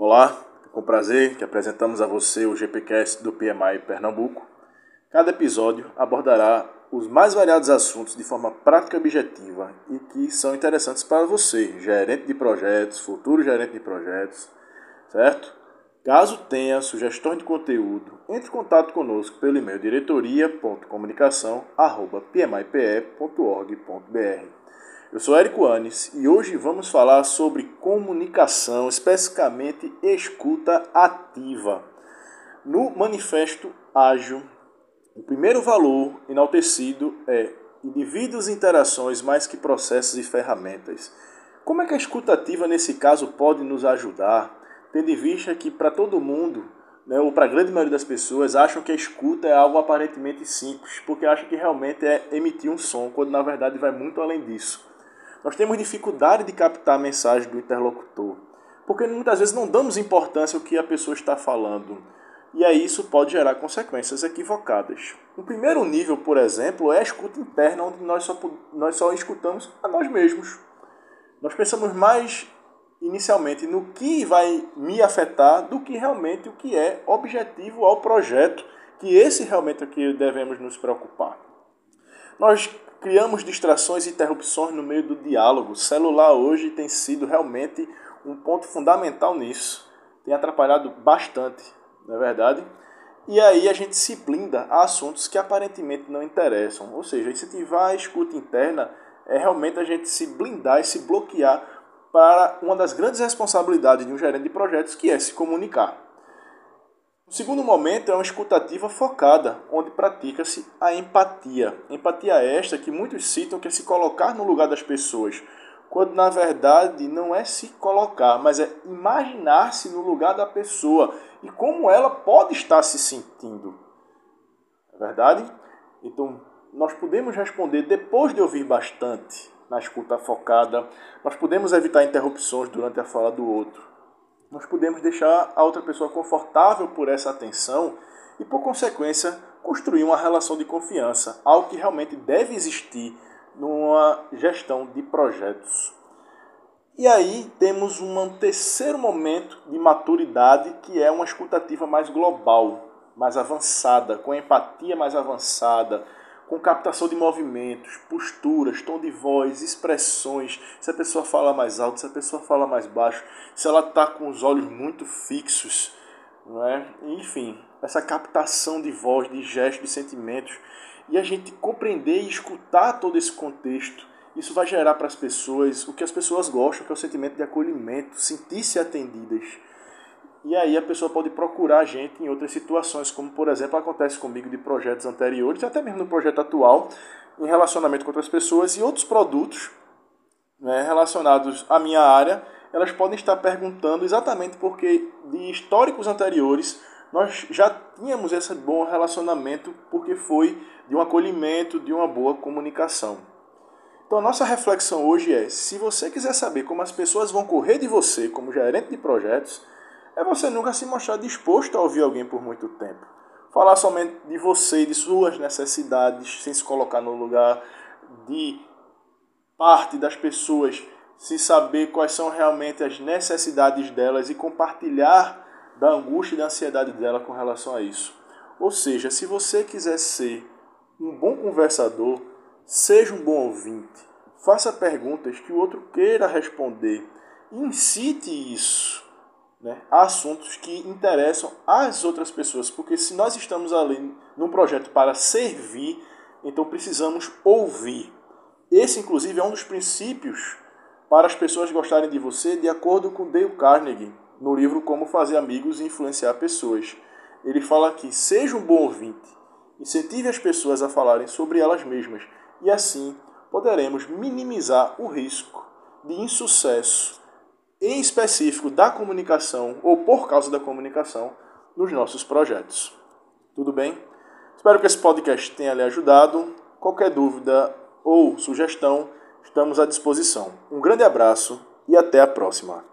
Olá, com prazer que apresentamos a você o GPcast do PMI Pernambuco. Cada episódio abordará os mais variados assuntos de forma prática e objetiva e que são interessantes para você, gerente de projetos, futuro gerente de projetos, certo? Caso tenha sugestões de conteúdo, entre em contato conosco pelo e-mail diretoria.comunicação.pmipe.org.br. Eu sou Érico Anes e hoje vamos falar sobre comunicação, especificamente escuta ativa. No Manifesto Ágil, o primeiro valor enaltecido é indivíduos e interações mais que processos e ferramentas. Como é que a escuta ativa nesse caso pode nos ajudar, tendo em vista que para todo mundo, né, ou para a grande maioria das pessoas, acham que a escuta é algo aparentemente simples, porque acham que realmente é emitir um som, quando na verdade vai muito além disso. Nós temos dificuldade de captar a mensagem do interlocutor, porque muitas vezes não damos importância ao que a pessoa está falando. E aí isso pode gerar consequências equivocadas. O primeiro nível, por exemplo, é a escuta interna, onde nós só, nós só escutamos a nós mesmos. Nós pensamos mais inicialmente no que vai me afetar do que realmente o que é objetivo ao projeto, que esse realmente é o que devemos nos preocupar. Nós criamos distrações e interrupções no meio do diálogo. O celular hoje tem sido realmente um ponto fundamental nisso. Tem atrapalhado bastante, não é verdade? E aí a gente se blinda a assuntos que aparentemente não interessam. Ou seja, incentivar a escuta interna é realmente a gente se blindar e se bloquear para uma das grandes responsabilidades de um gerente de projetos, que é se comunicar. O segundo momento é uma escutativa focada, onde pratica-se a empatia. Empatia esta que muitos citam que é se colocar no lugar das pessoas, quando na verdade não é se colocar, mas é imaginar-se no lugar da pessoa e como ela pode estar se sentindo. É verdade? Então, nós podemos responder depois de ouvir bastante na escuta focada, nós podemos evitar interrupções durante a fala do outro nós podemos deixar a outra pessoa confortável por essa atenção e, por consequência, construir uma relação de confiança, algo que realmente deve existir numa gestão de projetos. E aí temos um terceiro momento de maturidade que é uma escutativa mais global, mais avançada, com empatia mais avançada, com captação de movimentos, posturas, tom de voz, expressões, se a pessoa fala mais alto, se a pessoa fala mais baixo, se ela está com os olhos muito fixos, não é? enfim, essa captação de voz, de gestos, de sentimentos, e a gente compreender e escutar todo esse contexto, isso vai gerar para as pessoas o que as pessoas gostam, que é o sentimento de acolhimento, sentir-se atendidas. E aí a pessoa pode procurar a gente em outras situações, como por exemplo acontece comigo de projetos anteriores, até mesmo no projeto atual, em relacionamento com outras pessoas e outros produtos né, relacionados à minha área, elas podem estar perguntando exatamente porque de históricos anteriores nós já tínhamos esse bom relacionamento porque foi de um acolhimento, de uma boa comunicação. Então a nossa reflexão hoje é: se você quiser saber como as pessoas vão correr de você como gerente de projetos, é você nunca se mostrar disposto a ouvir alguém por muito tempo. Falar somente de você, de suas necessidades, sem se colocar no lugar de parte das pessoas, se saber quais são realmente as necessidades delas e compartilhar da angústia e da ansiedade dela com relação a isso. Ou seja, se você quiser ser um bom conversador, seja um bom ouvinte, faça perguntas que o outro queira responder, incite isso né, assuntos que interessam às outras pessoas, porque se nós estamos ali num projeto para servir, então precisamos ouvir. Esse, inclusive, é um dos princípios para as pessoas gostarem de você, de acordo com Dale Carnegie, no livro Como Fazer Amigos e Influenciar Pessoas. Ele fala que seja um bom ouvinte, incentive as pessoas a falarem sobre elas mesmas, e assim poderemos minimizar o risco de insucesso em específico da comunicação ou por causa da comunicação nos nossos projetos. Tudo bem? Espero que esse podcast tenha lhe ajudado. Qualquer dúvida ou sugestão, estamos à disposição. Um grande abraço e até a próxima.